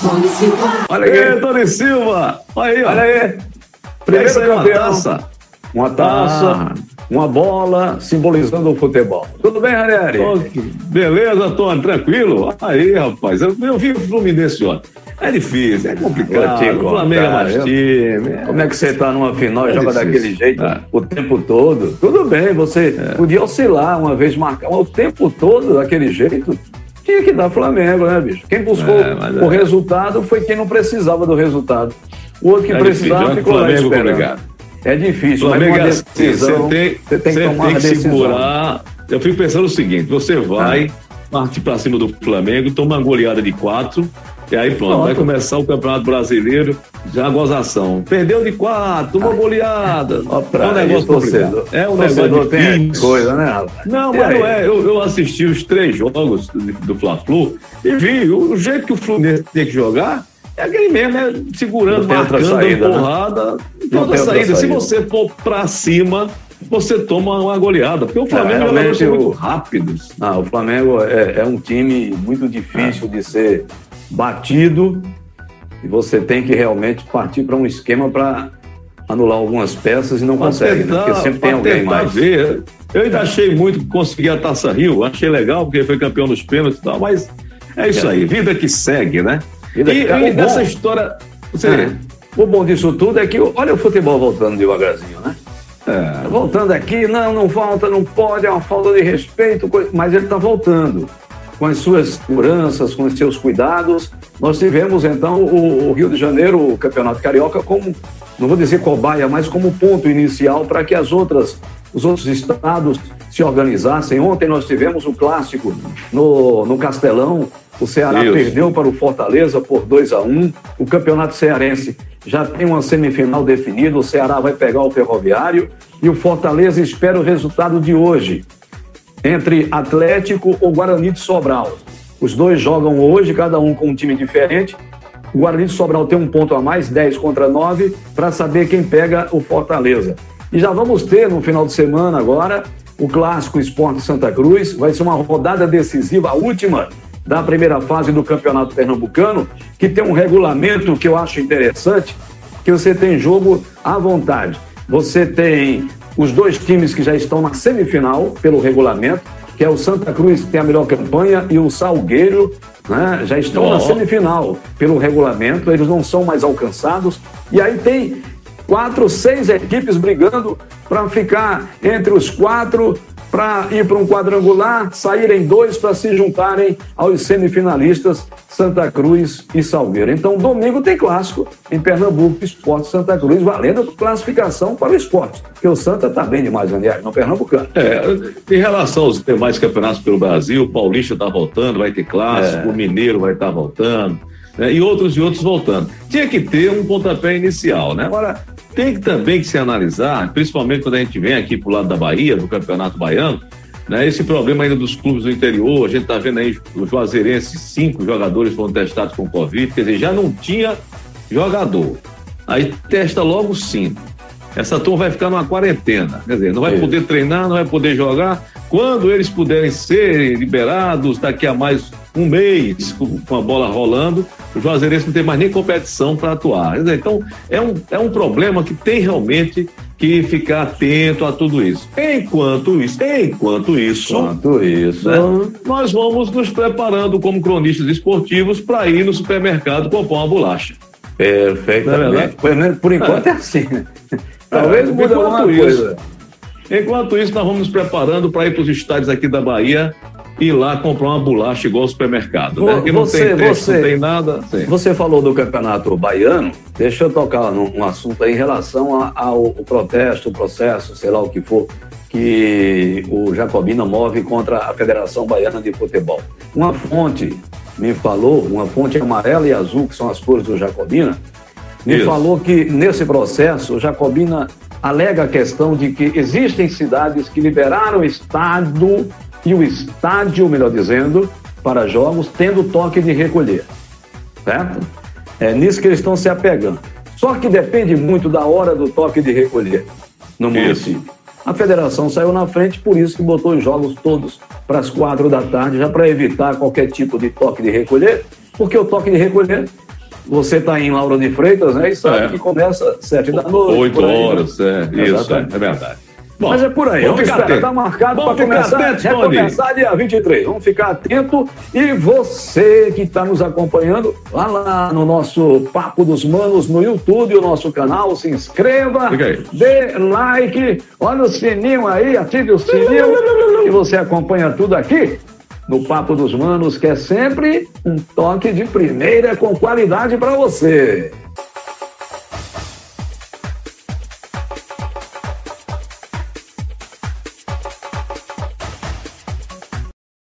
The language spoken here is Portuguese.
Tony Silva. Olha aí, Tony Silva. Olha aí, olha aí. Primeiro Essa aí, uma campeão. taça. Uma taça, Ah. uma bola, simbolizando o futebol. Tudo bem, Ranieri? Beleza, Tony, tranquilo? Aí, rapaz, eu, eu vi o Fluminense ontem. É difícil, é complicado. Te O Flamengo é mais time. Como é que você está numa final e É joga difícil. daquele jeito É. o tempo todo? Tudo bem, você podia oscilar uma vez marcar, o tempo todo daquele jeito. Tinha que dar Flamengo, né, bicho? Quem buscou É, o é. resultado foi quem não precisava do resultado. O outro que É precisava difícil, ficou lá Flamengo esperando. complicado. É difícil, Flamengo mas é uma assim, decisão, você tem, você tem que tomar tem uma que decisão. segurar. Eu fico pensando o seguinte: você vai partir pra cima do Flamengo, toma uma goleada de quatro, e aí pronto, Pronto. vai começar o Campeonato Brasileiro, já gozação. Perdeu de quatro, tomou goleada. Pra é um negócio torcedor. É um negócio tem coisa, né, rapaz? Não, E mas aí? não é. Eu, eu assisti os três jogos do, Fla-Flu e vi o, jeito que o Fluminense tem que jogar é aquele mesmo, é segurando, marcando, saída, né? porrada. Outra tem outra saída. Se saída. você for pra cima, você toma uma goleada. Porque o Flamengo É, é, muito o- rápidos. Ah, o Flamengo é, é um time muito difícil de ser batido e você tem que realmente partir para um esquema para anular algumas peças e não Pra consegue, né? porque sempre tem alguém tentar mais. ver. Eu ainda achei muito que conseguir a Taça Rio. Achei legal, porque foi campeão dos pênaltis e tal, mas é isso É. aí. Vida que segue, né? Vida e que- e o dessa bom- história. Você, É. O bom disso tudo é que olha o futebol voltando devagarzinho, né? é, Voltando aqui, não, não volta, não pode, é uma falta de respeito, mas ele está voltando. Com as suas seguranças, com os seus cuidados. Nós tivemos, então, o, Rio de Janeiro, o Campeonato Carioca, como, não vou dizer cobaia, mas como ponto inicial para que as outras, os outros estados se organizassem. Ontem nós tivemos o clássico no, no Castelão. O Ceará perdeu para o Fortaleza por 2 a 1 O Campeonato Cearense já tem uma semifinal definida. O Ceará vai pegar o Ferroviário e o Fortaleza espera o resultado de hoje entre Atlético ou Guarani de Sobral. Os dois jogam hoje, cada um com um time diferente. O Guarani de Sobral tem um ponto a mais, 10 contra 9, para saber quem pega o Fortaleza. E já vamos ter no final de semana agora o clássico Esporte Santa Cruz. Vai ser uma rodada decisiva, a última da primeira fase do Campeonato Pernambucano, que tem um regulamento que eu acho interessante, que você tem jogo à vontade. Você tem os dois times que já estão na semifinal pelo regulamento, que é o Santa Cruz que tem a melhor campanha e o Salgueiro, né, já estão na Ó. semifinal pelo regulamento, eles não são mais alcançados. E aí tem quatro, seis equipes brigando para ficar entre os quatro, para ir para um quadrangular, saírem dois para se juntarem aos semifinalistas Santa Cruz e Salgueiro. Então, domingo tem clássico em Pernambuco, Esporte Santa Cruz, valendo classificação para o esporte. Porque o Santa está bem demais, Daniel, no Pernambucano. É, em relação aos demais campeonatos pelo Brasil, o Paulista está voltando, vai ter clássico, É. o Mineiro vai estar voltando, né, e outros e outros voltando. Tinha que ter um pontapé inicial, né? Agora, tem que também que se analisar, principalmente quando a gente vem aqui pro lado da Bahia, do Campeonato Baiano, né, esse problema ainda dos clubes do interior, a gente está vendo aí os Juazeirenses, cinco jogadores foram testados com Covid, quer dizer, já não tinha jogador. Aí testa logo cinco. Essa turma vai ficar numa quarentena, quer dizer, não vai Isso. poder treinar, não vai poder jogar. Quando eles puderem ser liberados daqui a mais um mês, com, com a bola rolando, o Juazeirense não tem mais nem competição para atuar. Então, é um, é um problema que tem realmente que ficar atento a tudo isso. Enquanto isso, enquanto isso, Enquanto isso, né, nós vamos nos preparando como cronistas esportivos para ir no supermercado comprar uma bolacha. Não é perfeitamente. verdade? Por, enquanto é, assim. né? Talvez É, mude enquanto alguma isso, coisa. Enquanto isso, nós vamos nos preparando para ir para os estádios aqui da Bahia e ir lá comprar uma bolacha igual ao supermercado. Vo- Né? Que não você- tem teste, você- não tem nada. Sim. Você falou do campeonato baiano, deixa eu tocar num, um assunto aí em relação ao protesto, o processo, sei lá o que for, que o Jacobina move contra a Federação Baiana de Futebol. Uma fonte me falou, uma fonte amarela e azul, que são as cores do Jacobina, me Isso. falou que nesse processo o Jacobina alega a questão de que existem cidades que liberaram o estado e o estádio, melhor dizendo, para jogos, tendo toque de recolher certo? É nisso que eles estão se apegando. Só que depende muito da hora do toque de recolher no Isso. município. A federação saiu na frente, por isso que botou os jogos todos para as quatro da tarde, já para evitar qualquer tipo de toque de recolher porque o toque de recolher, você está em Laura de Freitas, né? E sabe É. que começa sete da noite. Oito aí, né? horas, é, isso, é, Exatamente. é verdade. Bom, Mas é por aí, vamos ficar atento. Está marcado para começar, Tony. recomeçar dia 23. Vamos ficar atento. E você que está nos acompanhando, vá lá no nosso Papo dos Manos no YouTube, o nosso canal, se inscreva, dê like, olha o sininho aí, ative o sininho e você acompanha tudo aqui no Papo dos Manos, que é sempre um toque de primeira com qualidade para você.